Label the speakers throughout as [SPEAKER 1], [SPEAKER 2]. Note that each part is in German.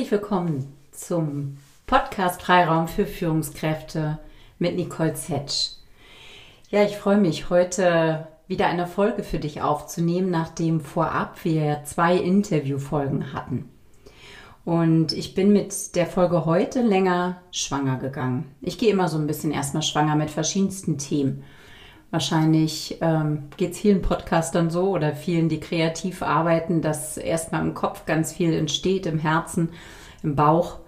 [SPEAKER 1] Herzlich willkommen zum Podcast Freiraum für Führungskräfte mit Nicole Zetsch. Ja, ich freue mich, heute wieder eine Folge für dich aufzunehmen, nachdem vorab wir zwei Interviewfolgen hatten. Und ich bin mit der Folge heute länger schwanger gegangen. Ich gehe immer so ein bisschen erstmal schwanger mit verschiedensten Themen. Wahrscheinlich ähm, geht es vielen Podcastern so oder vielen, die kreativ arbeiten, dass erstmal im Kopf ganz viel entsteht, im Herzen, im Bauch.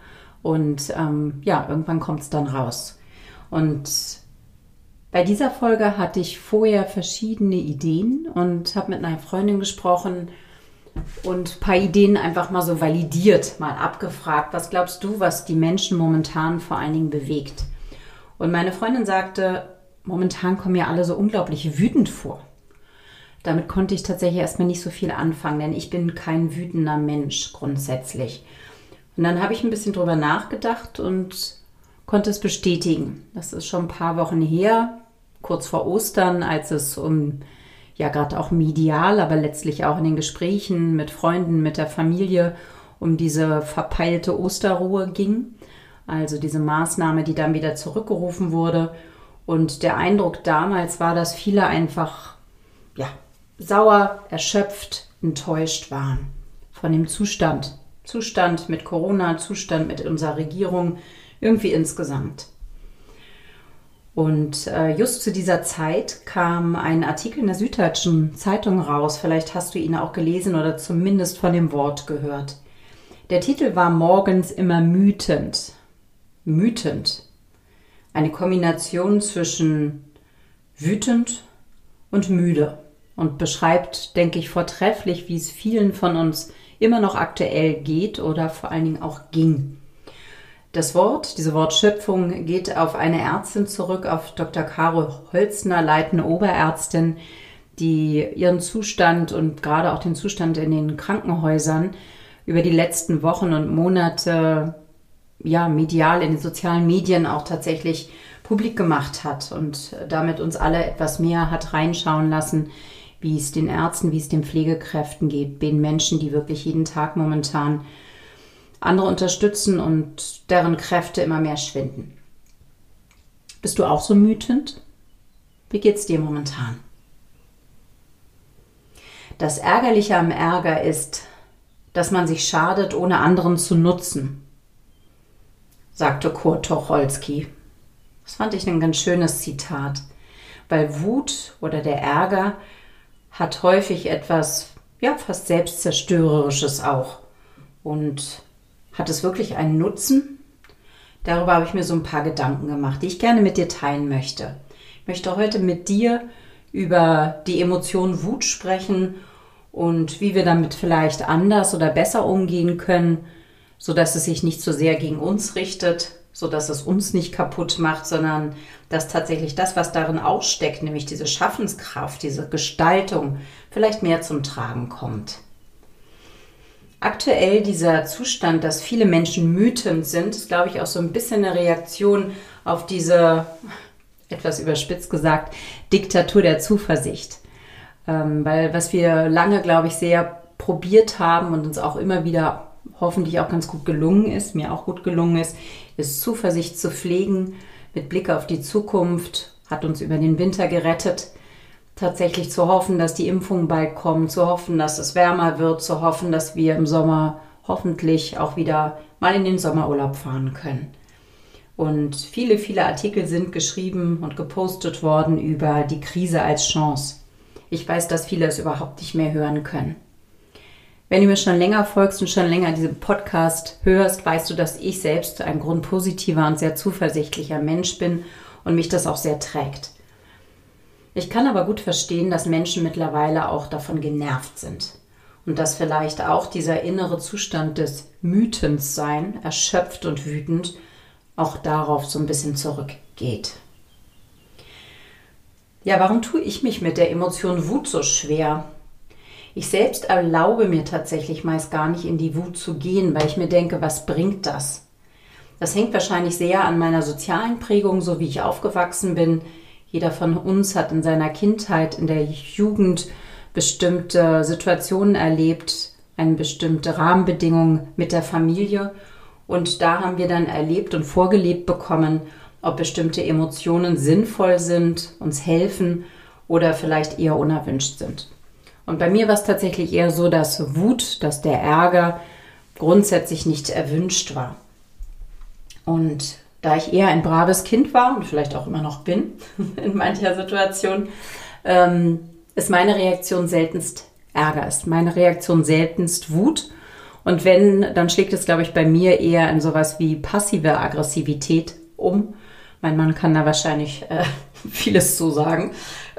[SPEAKER 1] Und ähm, ja, irgendwann kommt es dann raus. Und bei dieser Folge hatte ich vorher verschiedene Ideen und habe mit einer Freundin gesprochen und ein paar Ideen einfach mal so validiert, mal abgefragt. Was glaubst du, was die Menschen momentan vor allen Dingen bewegt? Und meine Freundin sagte, momentan kommen ja alle so unglaublich wütend vor. Damit konnte ich tatsächlich erstmal nicht so viel anfangen, denn ich bin kein wütender Mensch grundsätzlich. Und dann habe ich ein bisschen drüber nachgedacht und konnte es bestätigen. Das ist schon ein paar Wochen her, kurz vor Ostern, als es um, ja, gerade auch medial, aber letztlich auch in den Gesprächen mit Freunden, mit der Familie, um diese verpeilte Osterruhe ging. Also diese Maßnahme, die dann wieder zurückgerufen wurde. Und der Eindruck damals war, dass viele einfach ja, sauer, erschöpft, enttäuscht waren von dem Zustand. Zustand mit Corona, Zustand mit unserer Regierung, irgendwie insgesamt. Und äh, just zu dieser Zeit kam ein Artikel in der Süddeutschen Zeitung raus. Vielleicht hast du ihn auch gelesen oder zumindest von dem Wort gehört. Der Titel war Morgens immer mütend. Mütend eine Kombination zwischen wütend und müde und beschreibt, denke ich, vortrefflich, wie es vielen von uns immer noch aktuell geht oder vor allen Dingen auch ging. Das Wort, diese Wortschöpfung geht auf eine Ärztin zurück, auf Dr. Caro Holzner, leitende Oberärztin, die ihren Zustand und gerade auch den Zustand in den Krankenhäusern über die letzten Wochen und Monate ja, medial in den sozialen Medien auch tatsächlich publik gemacht hat und damit uns alle etwas mehr hat reinschauen lassen, wie es den Ärzten, wie es den Pflegekräften geht, den Menschen, die wirklich jeden Tag momentan andere unterstützen und deren Kräfte immer mehr schwinden. Bist du auch so mütend? Wie geht's dir momentan? Das Ärgerliche am Ärger ist, dass man sich schadet, ohne anderen zu nutzen sagte Kurt Tucholsky. Das fand ich ein ganz schönes Zitat, weil Wut oder der Ärger hat häufig etwas, ja, fast selbstzerstörerisches auch. Und hat es wirklich einen Nutzen? Darüber habe ich mir so ein paar Gedanken gemacht, die ich gerne mit dir teilen möchte. Ich möchte heute mit dir über die Emotion Wut sprechen und wie wir damit vielleicht anders oder besser umgehen können so dass es sich nicht so sehr gegen uns richtet, so dass es uns nicht kaputt macht, sondern dass tatsächlich das, was darin aussteckt, nämlich diese Schaffenskraft, diese Gestaltung, vielleicht mehr zum Tragen kommt. Aktuell dieser Zustand, dass viele Menschen mütend sind, ist, glaube ich, auch so ein bisschen eine Reaktion auf diese, etwas überspitzt gesagt, Diktatur der Zuversicht. Ähm, weil was wir lange, glaube ich, sehr probiert haben und uns auch immer wieder hoffentlich auch ganz gut gelungen ist, mir auch gut gelungen ist, ist Zuversicht zu pflegen mit Blick auf die Zukunft, hat uns über den Winter gerettet. Tatsächlich zu hoffen, dass die Impfung bald kommt, zu hoffen, dass es wärmer wird, zu hoffen, dass wir im Sommer hoffentlich auch wieder mal in den Sommerurlaub fahren können. Und viele, viele Artikel sind geschrieben und gepostet worden über die Krise als Chance. Ich weiß, dass viele es überhaupt nicht mehr hören können. Wenn du mir schon länger folgst und schon länger diesen Podcast hörst, weißt du, dass ich selbst ein grundpositiver und sehr zuversichtlicher Mensch bin und mich das auch sehr trägt. Ich kann aber gut verstehen, dass Menschen mittlerweile auch davon genervt sind und dass vielleicht auch dieser innere Zustand des Mütens sein, erschöpft und wütend, auch darauf so ein bisschen zurückgeht. Ja, warum tue ich mich mit der Emotion Wut so schwer? Ich selbst erlaube mir tatsächlich meist gar nicht in die Wut zu gehen, weil ich mir denke, was bringt das? Das hängt wahrscheinlich sehr an meiner sozialen Prägung, so wie ich aufgewachsen bin. Jeder von uns hat in seiner Kindheit, in der Jugend bestimmte Situationen erlebt, eine bestimmte Rahmenbedingung mit der Familie. Und da haben wir dann erlebt und vorgelebt bekommen, ob bestimmte Emotionen sinnvoll sind, uns helfen oder vielleicht eher unerwünscht sind. Und bei mir war es tatsächlich eher so, dass Wut, dass der Ärger grundsätzlich nicht erwünscht war. Und da ich eher ein braves Kind war und vielleicht auch immer noch bin in mancher Situation, ähm, ist meine Reaktion seltenst Ärger, ist meine Reaktion seltenst Wut. Und wenn, dann schlägt es, glaube ich, bei mir eher in sowas wie passive Aggressivität um. Mein Mann kann da wahrscheinlich äh, vieles zu sagen.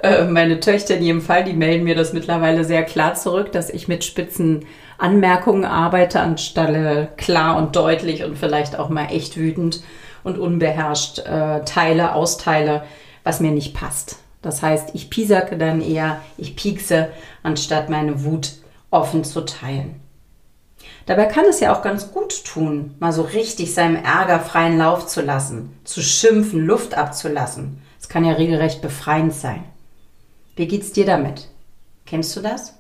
[SPEAKER 1] Äh, meine Töchter in jedem Fall, die melden mir das mittlerweile sehr klar zurück, dass ich mit spitzen Anmerkungen arbeite, anstelle klar und deutlich und vielleicht auch mal echt wütend und unbeherrscht äh, teile, austeile, was mir nicht passt. Das heißt, ich piesacke dann eher, ich piekse, anstatt meine Wut offen zu teilen. Dabei kann es ja auch ganz gut tun, mal so richtig seinem Ärger freien Lauf zu lassen, zu schimpfen, Luft abzulassen. Es kann ja regelrecht befreiend sein. Wie geht's dir damit? Kennst du das?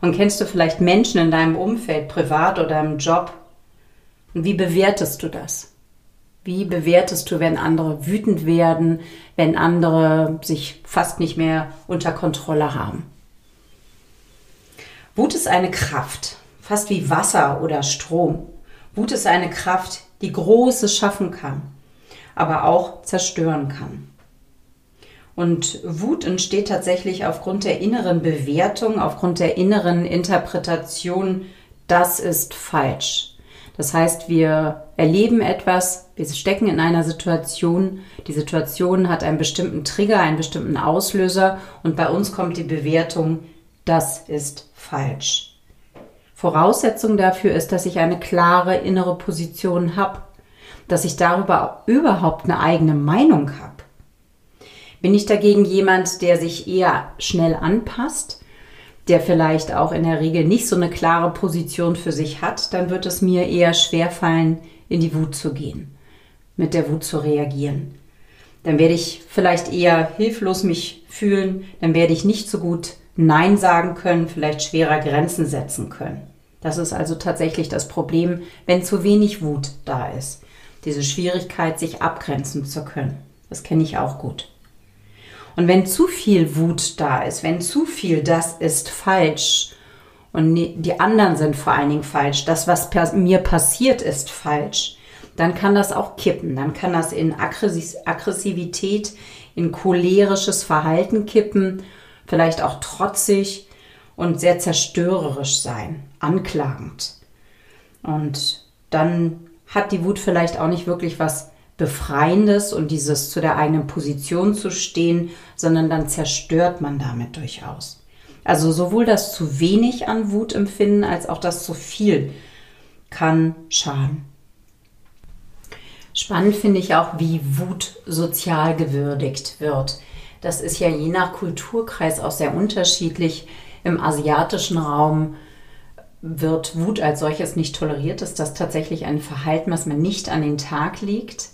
[SPEAKER 1] Und kennst du vielleicht Menschen in deinem Umfeld, privat oder im Job? Und wie bewertest du das? Wie bewertest du, wenn andere wütend werden, wenn andere sich fast nicht mehr unter Kontrolle haben? Wut ist eine Kraft, fast wie Wasser oder Strom. Wut ist eine Kraft, die Großes schaffen kann, aber auch zerstören kann. Und Wut entsteht tatsächlich aufgrund der inneren Bewertung, aufgrund der inneren Interpretation, das ist falsch. Das heißt, wir erleben etwas, wir stecken in einer Situation, die Situation hat einen bestimmten Trigger, einen bestimmten Auslöser und bei uns kommt die Bewertung, das ist falsch. Voraussetzung dafür ist, dass ich eine klare innere Position habe, dass ich darüber überhaupt eine eigene Meinung habe. Bin ich dagegen jemand, der sich eher schnell anpasst, der vielleicht auch in der Regel nicht so eine klare Position für sich hat, dann wird es mir eher schwer fallen, in die Wut zu gehen, mit der Wut zu reagieren. Dann werde ich vielleicht eher hilflos mich fühlen, dann werde ich nicht so gut Nein sagen können, vielleicht schwerer Grenzen setzen können. Das ist also tatsächlich das Problem, wenn zu wenig Wut da ist. Diese Schwierigkeit, sich abgrenzen zu können. Das kenne ich auch gut. Und wenn zu viel Wut da ist, wenn zu viel, das ist falsch und die anderen sind vor allen Dingen falsch, das, was mir passiert, ist falsch, dann kann das auch kippen. Dann kann das in Aggressivität, in cholerisches Verhalten kippen, vielleicht auch trotzig und sehr zerstörerisch sein, anklagend. Und dann hat die Wut vielleicht auch nicht wirklich was Befreiendes und dieses zu der eigenen Position zu stehen, sondern dann zerstört man damit durchaus. Also sowohl das zu wenig an Wut empfinden als auch das zu viel kann schaden. Spannend finde ich auch, wie Wut sozial gewürdigt wird. Das ist ja je nach Kulturkreis auch sehr unterschiedlich. Im asiatischen Raum wird Wut als solches nicht toleriert. Ist das tatsächlich ein Verhalten, was man nicht an den Tag legt?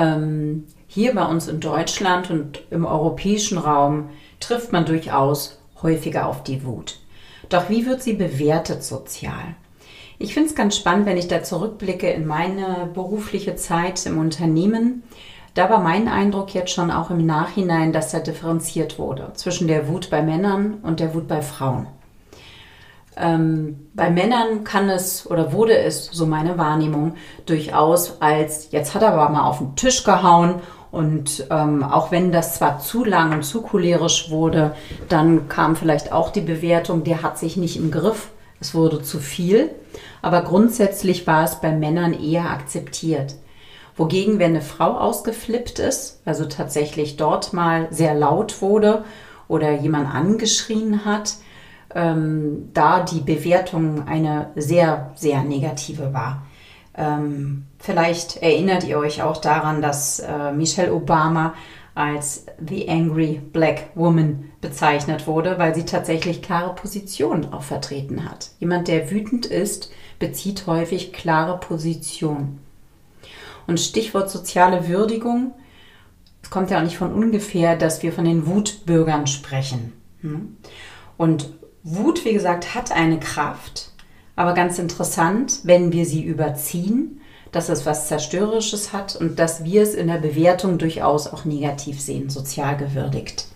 [SPEAKER 1] Ähm, hier bei uns in Deutschland und im europäischen Raum trifft man durchaus häufiger auf die Wut. Doch wie wird sie bewertet sozial? Ich finde es ganz spannend, wenn ich da zurückblicke in meine berufliche Zeit im Unternehmen. Da war mein Eindruck jetzt schon auch im Nachhinein, dass da differenziert wurde zwischen der Wut bei Männern und der Wut bei Frauen. Ähm, bei Männern kann es oder wurde es, so meine Wahrnehmung, durchaus als jetzt hat er aber mal auf den Tisch gehauen und ähm, auch wenn das zwar zu lang und zu cholerisch wurde, dann kam vielleicht auch die Bewertung, der hat sich nicht im Griff, es wurde zu viel. Aber grundsätzlich war es bei Männern eher akzeptiert. Wogegen, wenn eine Frau ausgeflippt ist, also tatsächlich dort mal sehr laut wurde oder jemand angeschrien hat, ähm, da die Bewertung eine sehr, sehr negative war. Ähm, vielleicht erinnert ihr euch auch daran, dass äh, Michelle Obama als The Angry Black Woman bezeichnet wurde, weil sie tatsächlich klare Positionen auch vertreten hat. Jemand, der wütend ist, bezieht häufig klare Positionen. Und Stichwort soziale Würdigung. Es kommt ja auch nicht von ungefähr, dass wir von den Wutbürgern sprechen. Hm? Und Wut, wie gesagt, hat eine Kraft, aber ganz interessant, wenn wir sie überziehen, dass es was Zerstörerisches hat und dass wir es in der Bewertung durchaus auch negativ sehen, sozial gewürdigt.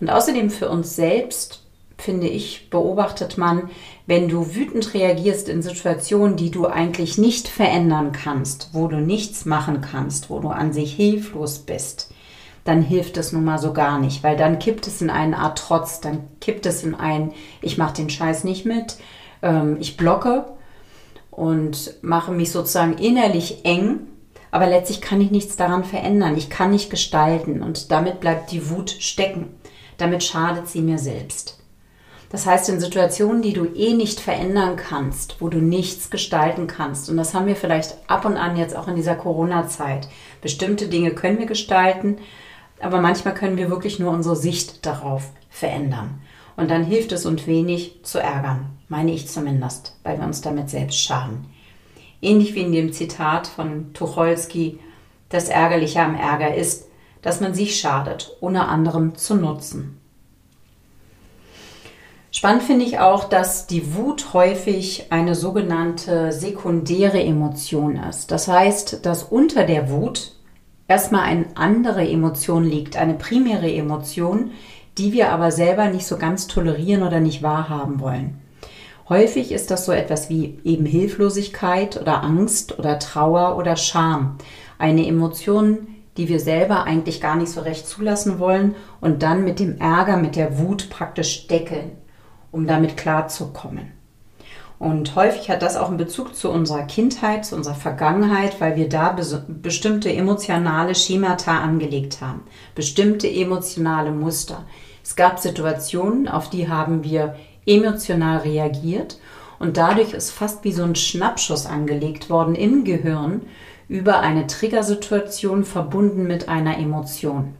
[SPEAKER 1] Und außerdem für uns selbst, finde ich, beobachtet man, wenn du wütend reagierst in Situationen, die du eigentlich nicht verändern kannst, wo du nichts machen kannst, wo du an sich hilflos bist, dann hilft es nun mal so gar nicht, weil dann kippt es in eine Art Trotz, dann kippt es in ein, ich mache den Scheiß nicht mit, ähm, ich blocke und mache mich sozusagen innerlich eng, aber letztlich kann ich nichts daran verändern, ich kann nicht gestalten und damit bleibt die Wut stecken, damit schadet sie mir selbst. Das heißt, in Situationen, die du eh nicht verändern kannst, wo du nichts gestalten kannst, und das haben wir vielleicht ab und an jetzt auch in dieser Corona-Zeit, bestimmte Dinge können wir gestalten, aber manchmal können wir wirklich nur unsere Sicht darauf verändern. Und dann hilft es uns wenig zu ärgern, meine ich zumindest, weil wir uns damit selbst schaden. Ähnlich wie in dem Zitat von Tucholsky, das Ärgerliche am Ärger ist, dass man sich schadet, ohne anderem zu nutzen. Spannend finde ich auch, dass die Wut häufig eine sogenannte sekundäre Emotion ist. Das heißt, dass unter der Wut erstmal eine andere Emotion liegt, eine primäre Emotion, die wir aber selber nicht so ganz tolerieren oder nicht wahrhaben wollen. Häufig ist das so etwas wie eben Hilflosigkeit oder Angst oder Trauer oder Scham. Eine Emotion, die wir selber eigentlich gar nicht so recht zulassen wollen und dann mit dem Ärger, mit der Wut praktisch deckeln, um damit klarzukommen. Und häufig hat das auch einen Bezug zu unserer Kindheit, zu unserer Vergangenheit, weil wir da bestimmte emotionale Schemata angelegt haben, bestimmte emotionale Muster. Es gab Situationen, auf die haben wir emotional reagiert und dadurch ist fast wie so ein Schnappschuss angelegt worden im Gehirn über eine Triggersituation verbunden mit einer Emotion.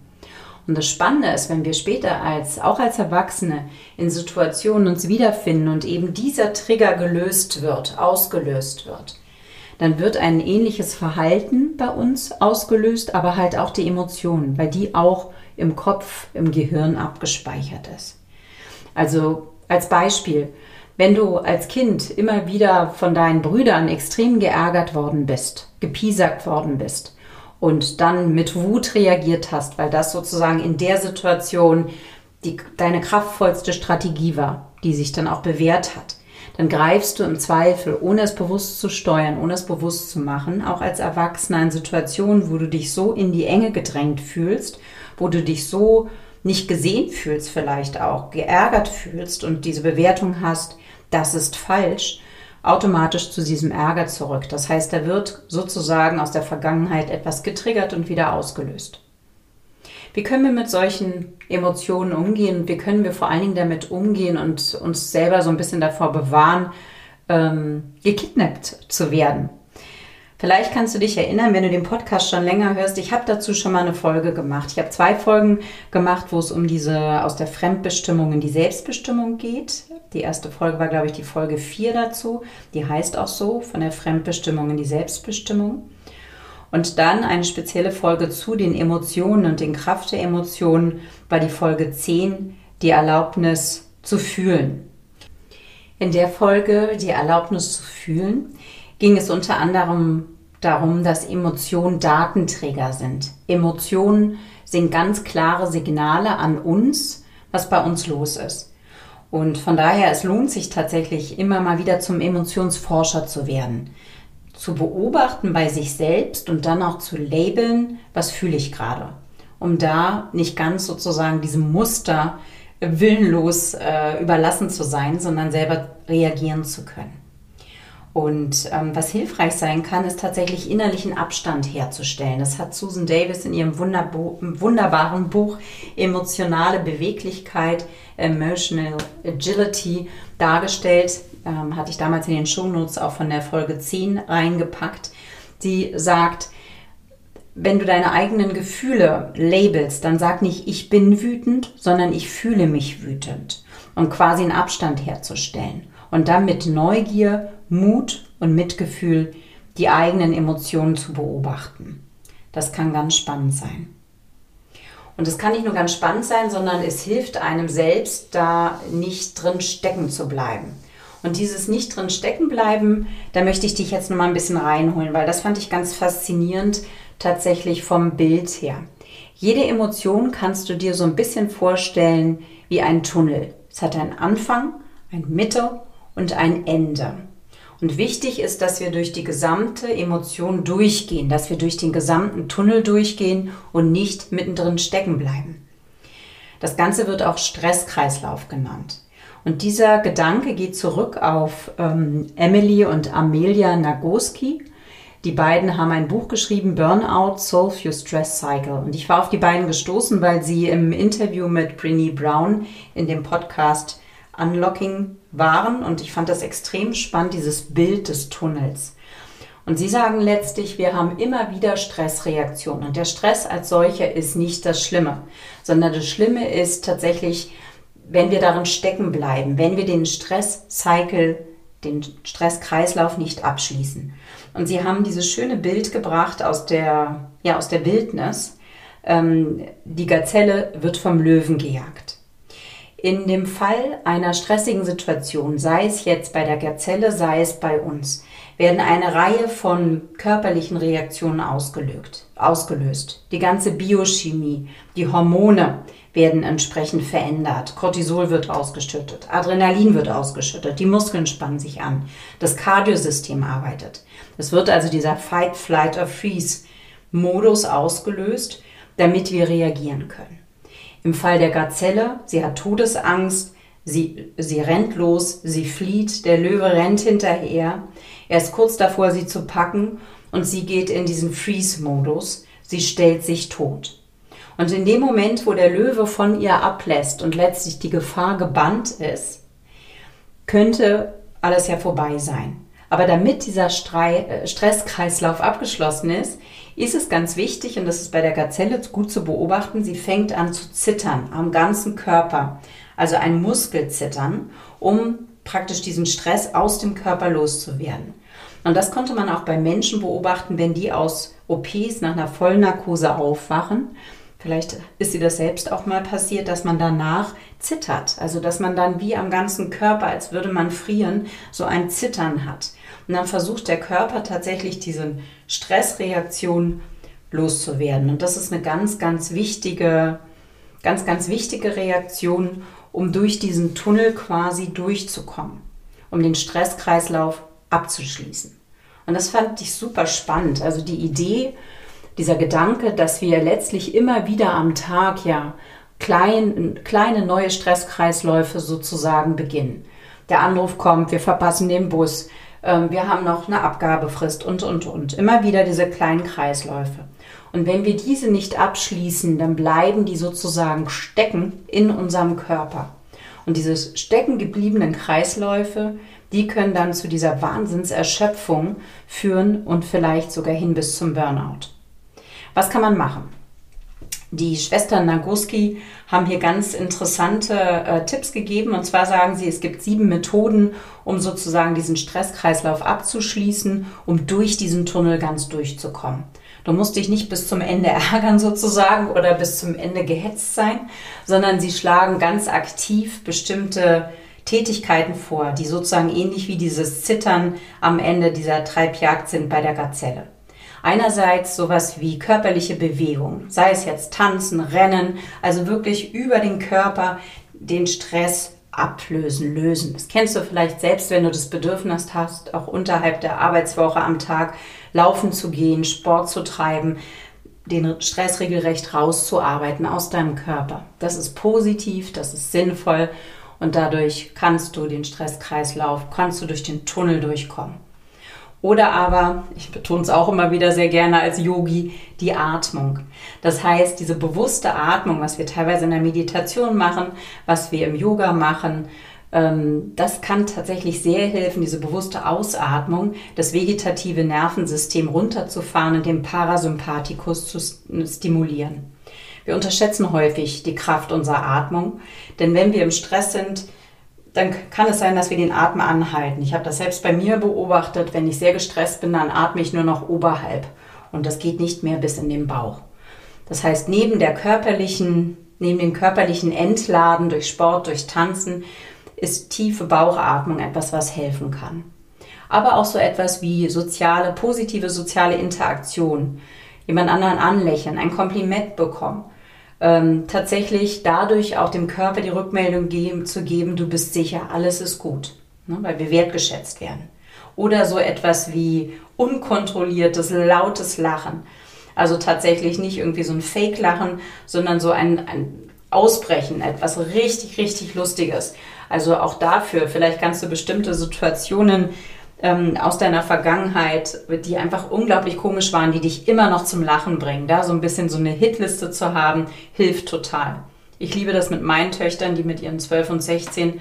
[SPEAKER 1] Und das Spannende ist, wenn wir später als, auch als Erwachsene in Situationen uns wiederfinden und eben dieser Trigger gelöst wird, ausgelöst wird, dann wird ein ähnliches Verhalten bei uns ausgelöst, aber halt auch die Emotionen, weil die auch im Kopf, im Gehirn abgespeichert ist. Also als Beispiel, wenn du als Kind immer wieder von deinen Brüdern extrem geärgert worden bist, gepiesackt worden bist, und dann mit Wut reagiert hast, weil das sozusagen in der Situation die, deine kraftvollste Strategie war, die sich dann auch bewährt hat, dann greifst du im Zweifel, ohne es bewusst zu steuern, ohne es bewusst zu machen, auch als Erwachsener in Situationen, wo du dich so in die Enge gedrängt fühlst, wo du dich so nicht gesehen fühlst, vielleicht auch geärgert fühlst und diese Bewertung hast, das ist falsch, automatisch zu diesem Ärger zurück. Das heißt, da wird sozusagen aus der Vergangenheit etwas getriggert und wieder ausgelöst. Wie können wir mit solchen Emotionen umgehen? Wie können wir vor allen Dingen damit umgehen und uns selber so ein bisschen davor bewahren, ähm, gekidnappt zu werden? Vielleicht kannst du dich erinnern, wenn du den Podcast schon länger hörst, ich habe dazu schon mal eine Folge gemacht. Ich habe zwei Folgen gemacht, wo es um diese aus der Fremdbestimmung in die Selbstbestimmung geht. Die erste Folge war, glaube ich, die Folge 4 dazu. Die heißt auch so, von der Fremdbestimmung in die Selbstbestimmung. Und dann eine spezielle Folge zu den Emotionen und den Kraft der Emotionen war die Folge 10, die Erlaubnis zu fühlen. In der Folge, die Erlaubnis zu fühlen, ging es unter anderem darum, dass Emotionen Datenträger sind. Emotionen sind ganz klare Signale an uns, was bei uns los ist. Und von daher, es lohnt sich tatsächlich immer mal wieder zum Emotionsforscher zu werden. Zu beobachten bei sich selbst und dann auch zu labeln, was fühle ich gerade. Um da nicht ganz sozusagen diesem Muster willenlos äh, überlassen zu sein, sondern selber reagieren zu können. Und ähm, was hilfreich sein kann, ist tatsächlich innerlichen Abstand herzustellen. Das hat Susan Davis in ihrem wunderbaren Buch Emotionale Beweglichkeit, Emotional Agility dargestellt. Ähm, hatte ich damals in den Shownotes auch von der Folge 10 reingepackt. Die sagt, wenn du deine eigenen Gefühle labelst, dann sag nicht, ich bin wütend, sondern ich fühle mich wütend. Um quasi einen Abstand herzustellen. Und dann mit Neugier Mut und Mitgefühl, die eigenen Emotionen zu beobachten. Das kann ganz spannend sein. Und es kann nicht nur ganz spannend sein, sondern es hilft einem selbst, da nicht drin stecken zu bleiben. Und dieses nicht drin stecken bleiben, da möchte ich dich jetzt noch mal ein bisschen reinholen, weil das fand ich ganz faszinierend tatsächlich vom Bild her. Jede Emotion kannst du dir so ein bisschen vorstellen wie ein Tunnel. Es hat einen Anfang, eine Mitte und ein Ende. Und wichtig ist, dass wir durch die gesamte Emotion durchgehen, dass wir durch den gesamten Tunnel durchgehen und nicht mittendrin stecken bleiben. Das Ganze wird auch Stresskreislauf genannt. Und dieser Gedanke geht zurück auf ähm, Emily und Amelia Nagoski. Die beiden haben ein Buch geschrieben, Burnout, Solve Your Stress Cycle. Und ich war auf die beiden gestoßen, weil sie im Interview mit Brené Brown in dem Podcast Unlocking waren. Und ich fand das extrem spannend, dieses Bild des Tunnels. Und sie sagen letztlich, wir haben immer wieder Stressreaktionen. Und der Stress als solcher ist nicht das Schlimme, sondern das Schlimme ist tatsächlich, wenn wir darin stecken bleiben, wenn wir den Stresscycle, den Stresskreislauf nicht abschließen. Und sie haben dieses schöne Bild gebracht aus der, ja, aus der Wildnis. Ähm, die Gazelle wird vom Löwen gejagt. In dem Fall einer stressigen Situation, sei es jetzt bei der Gazelle, sei es bei uns, werden eine Reihe von körperlichen Reaktionen ausgelöst. Die ganze Biochemie, die Hormone werden entsprechend verändert. Cortisol wird ausgeschüttet, Adrenalin wird ausgeschüttet, die Muskeln spannen sich an, das Kardiosystem arbeitet. Es wird also dieser Fight, Flight or Freeze Modus ausgelöst, damit wir reagieren können. Im Fall der Gazelle, sie hat Todesangst, sie, sie rennt los, sie flieht, der Löwe rennt hinterher, er ist kurz davor, sie zu packen und sie geht in diesen Freeze-Modus, sie stellt sich tot. Und in dem Moment, wo der Löwe von ihr ablässt und letztlich die Gefahr gebannt ist, könnte alles ja vorbei sein. Aber damit dieser äh, Stresskreislauf abgeschlossen ist, ist es ganz wichtig, und das ist bei der Gazelle gut zu beobachten, sie fängt an zu zittern am ganzen Körper, also ein Muskelzittern, um praktisch diesen Stress aus dem Körper loszuwerden. Und das konnte man auch bei Menschen beobachten, wenn die aus OPs nach einer Vollnarkose aufwachen. Vielleicht ist sie das selbst auch mal passiert, dass man danach zittert. Also dass man dann wie am ganzen Körper, als würde man frieren, so ein Zittern hat. Und dann versucht der Körper tatsächlich diese Stressreaktion loszuwerden. Und das ist eine ganz, ganz wichtige, ganz, ganz wichtige Reaktion, um durch diesen Tunnel quasi durchzukommen, um den Stresskreislauf abzuschließen. Und das fand ich super spannend. Also die Idee, dieser Gedanke, dass wir letztlich immer wieder am Tag ja klein, kleine neue Stresskreisläufe sozusagen beginnen. Der Anruf kommt, wir verpassen den Bus, wir haben noch eine Abgabefrist und, und, und. Immer wieder diese kleinen Kreisläufe. Und wenn wir diese nicht abschließen, dann bleiben die sozusagen stecken in unserem Körper. Und diese stecken gebliebenen Kreisläufe, die können dann zu dieser Wahnsinnserschöpfung führen und vielleicht sogar hin bis zum Burnout. Was kann man machen? Die Schwestern Nagoski haben hier ganz interessante äh, Tipps gegeben. Und zwar sagen sie, es gibt sieben Methoden, um sozusagen diesen Stresskreislauf abzuschließen, um durch diesen Tunnel ganz durchzukommen. Du musst dich nicht bis zum Ende ärgern sozusagen oder bis zum Ende gehetzt sein, sondern sie schlagen ganz aktiv bestimmte Tätigkeiten vor, die sozusagen ähnlich wie dieses Zittern am Ende dieser Treibjagd sind bei der Gazelle. Einerseits sowas wie körperliche Bewegung, sei es jetzt tanzen, rennen, also wirklich über den Körper den Stress ablösen, lösen. Das kennst du vielleicht selbst, wenn du das Bedürfnis hast, auch unterhalb der Arbeitswoche am Tag laufen zu gehen, Sport zu treiben, den Stress regelrecht rauszuarbeiten aus deinem Körper. Das ist positiv, das ist sinnvoll und dadurch kannst du den Stresskreislauf, kannst du durch den Tunnel durchkommen. Oder aber, ich betone es auch immer wieder sehr gerne als Yogi, die Atmung. Das heißt, diese bewusste Atmung, was wir teilweise in der Meditation machen, was wir im Yoga machen, ähm, das kann tatsächlich sehr helfen, diese bewusste Ausatmung, das vegetative Nervensystem runterzufahren und den Parasympathikus zu stimulieren. Wir unterschätzen häufig die Kraft unserer Atmung, denn wenn wir im Stress sind, dann kann es sein, dass wir den Atem anhalten. Ich habe das selbst bei mir beobachtet. Wenn ich sehr gestresst bin, dann atme ich nur noch oberhalb. Und das geht nicht mehr bis in den Bauch. Das heißt, neben der körperlichen, neben dem körperlichen Entladen durch Sport, durch Tanzen, ist tiefe Bauchatmung etwas, was helfen kann. Aber auch so etwas wie soziale, positive soziale Interaktion, jemand anderen anlächeln, ein Kompliment bekommen. Ähm, tatsächlich dadurch auch dem Körper die Rückmeldung geben, zu geben, du bist sicher, alles ist gut, ne, weil wir wertgeschätzt werden. Oder so etwas wie unkontrolliertes, lautes Lachen. Also tatsächlich nicht irgendwie so ein Fake-Lachen, sondern so ein, ein Ausbrechen, etwas richtig, richtig Lustiges. Also auch dafür, vielleicht kannst du bestimmte Situationen ähm, aus deiner Vergangenheit, die einfach unglaublich komisch waren, die dich immer noch zum Lachen bringen. Da so ein bisschen so eine Hitliste zu haben, hilft total. Ich liebe das mit meinen Töchtern, die mit ihren 12 und 16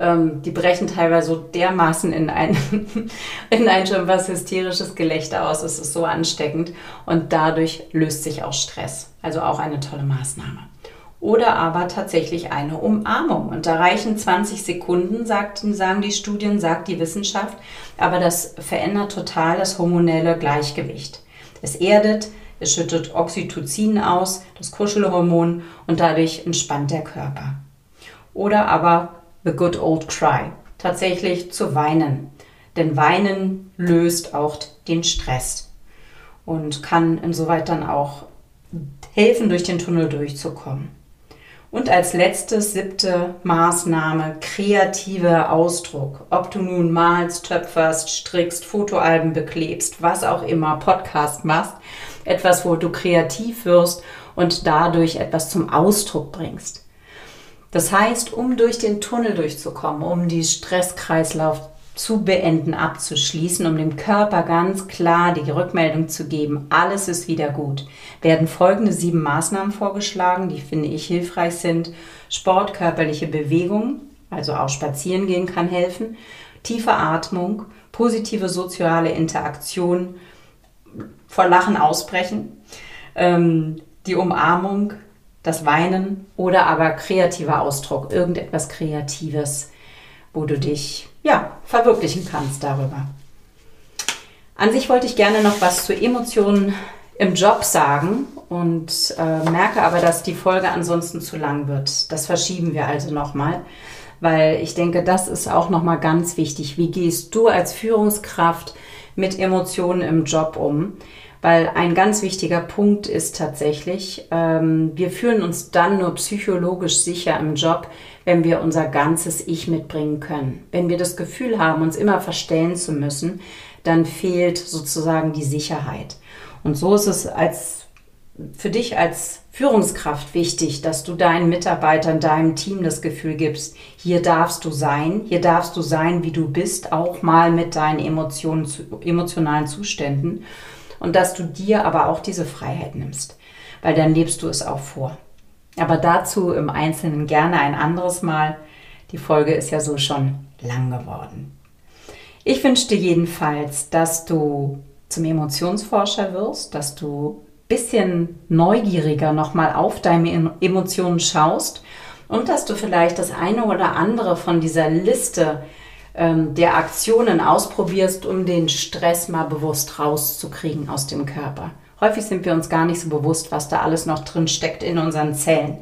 [SPEAKER 1] ähm, die brechen teilweise so dermaßen in ein, in ein schon was hysterisches Gelächter aus. Es ist so ansteckend und dadurch löst sich auch Stress. Also auch eine tolle Maßnahme oder aber tatsächlich eine Umarmung. Und da reichen 20 Sekunden, sagten, sagen die Studien, sagt die Wissenschaft, aber das verändert total das hormonelle Gleichgewicht. Es erdet, es schüttet Oxytocin aus, das Kuschelhormon, und dadurch entspannt der Körper. Oder aber the good old cry, tatsächlich zu weinen. Denn Weinen löst auch den Stress und kann insoweit dann auch helfen, durch den Tunnel durchzukommen. Und als letztes, siebte Maßnahme, kreativer Ausdruck. Ob du nun malst, töpferst, strickst, Fotoalben beklebst, was auch immer, Podcast machst, etwas, wo du kreativ wirst und dadurch etwas zum Ausdruck bringst. Das heißt, um durch den Tunnel durchzukommen, um die Stresskreislauf zu beenden, abzuschließen, um dem Körper ganz klar die Rückmeldung zu geben, alles ist wieder gut, werden folgende sieben Maßnahmen vorgeschlagen, die finde ich hilfreich sind. Sport, körperliche Bewegung, also auch spazieren gehen kann helfen, tiefe Atmung, positive soziale Interaktion, vor Lachen ausbrechen, ähm, die Umarmung, das Weinen oder aber kreativer Ausdruck, irgendetwas Kreatives, wo du dich ja, verwirklichen kannst darüber. An sich wollte ich gerne noch was zu Emotionen im Job sagen und äh, merke aber, dass die Folge ansonsten zu lang wird. Das verschieben wir also nochmal, weil ich denke, das ist auch nochmal ganz wichtig. Wie gehst du als Führungskraft mit Emotionen im Job um? Weil ein ganz wichtiger Punkt ist tatsächlich, ähm, wir fühlen uns dann nur psychologisch sicher im Job, wenn wir unser ganzes Ich mitbringen können. Wenn wir das Gefühl haben, uns immer verstellen zu müssen, dann fehlt sozusagen die Sicherheit. Und so ist es als, für dich als Führungskraft wichtig, dass du deinen Mitarbeitern, deinem Team das Gefühl gibst, hier darfst du sein, hier darfst du sein, wie du bist, auch mal mit deinen Emotionen, emotionalen Zuständen und dass du dir aber auch diese Freiheit nimmst, weil dann lebst du es auch vor. Aber dazu im Einzelnen gerne ein anderes Mal. Die Folge ist ja so schon lang geworden. Ich wünsche dir jedenfalls, dass du zum Emotionsforscher wirst, dass du ein bisschen neugieriger nochmal auf deine Emotionen schaust und dass du vielleicht das eine oder andere von dieser Liste ähm, der Aktionen ausprobierst, um den Stress mal bewusst rauszukriegen aus dem Körper. Häufig sind wir uns gar nicht so bewusst, was da alles noch drin steckt in unseren Zellen.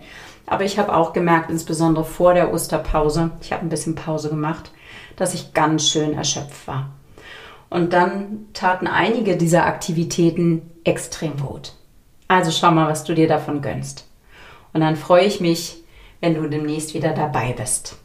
[SPEAKER 1] Aber ich habe auch gemerkt, insbesondere vor der Osterpause, ich habe ein bisschen Pause gemacht, dass ich ganz schön erschöpft war. Und dann taten einige dieser Aktivitäten extrem gut. Also schau mal, was du dir davon gönnst. Und dann freue ich mich, wenn du demnächst wieder dabei bist.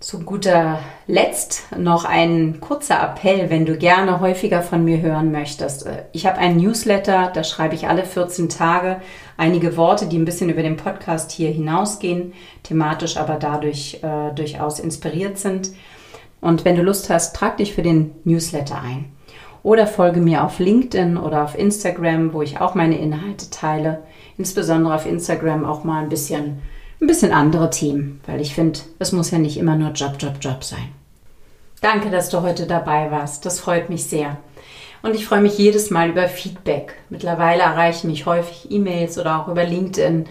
[SPEAKER 1] Zu guter Letzt noch ein kurzer Appell, wenn du gerne häufiger von mir hören möchtest. Ich habe einen Newsletter, da schreibe ich alle 14 Tage einige Worte, die ein bisschen über den Podcast hier hinausgehen, thematisch aber dadurch äh, durchaus inspiriert sind. Und wenn du Lust hast, trag dich für den Newsletter ein. Oder folge mir auf LinkedIn oder auf Instagram, wo ich auch meine Inhalte teile. Insbesondere auf Instagram auch mal ein bisschen ein bisschen andere Themen, weil ich finde, es muss ja nicht immer nur Job, Job, Job sein. Danke, dass du heute dabei warst. Das freut mich sehr. Und ich freue mich jedes Mal über Feedback. Mittlerweile erreichen mich häufig E-Mails oder auch über LinkedIn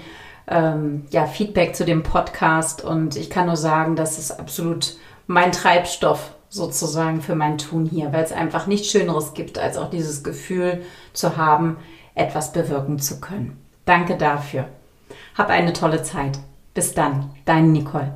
[SPEAKER 1] ähm, ja, Feedback zu dem Podcast. Und ich kann nur sagen, das ist absolut mein Treibstoff sozusagen für mein Tun hier, weil es einfach nichts Schöneres gibt, als auch dieses Gefühl zu haben, etwas bewirken zu können. Danke dafür. Hab eine tolle Zeit. Bis dann, dein Nicole.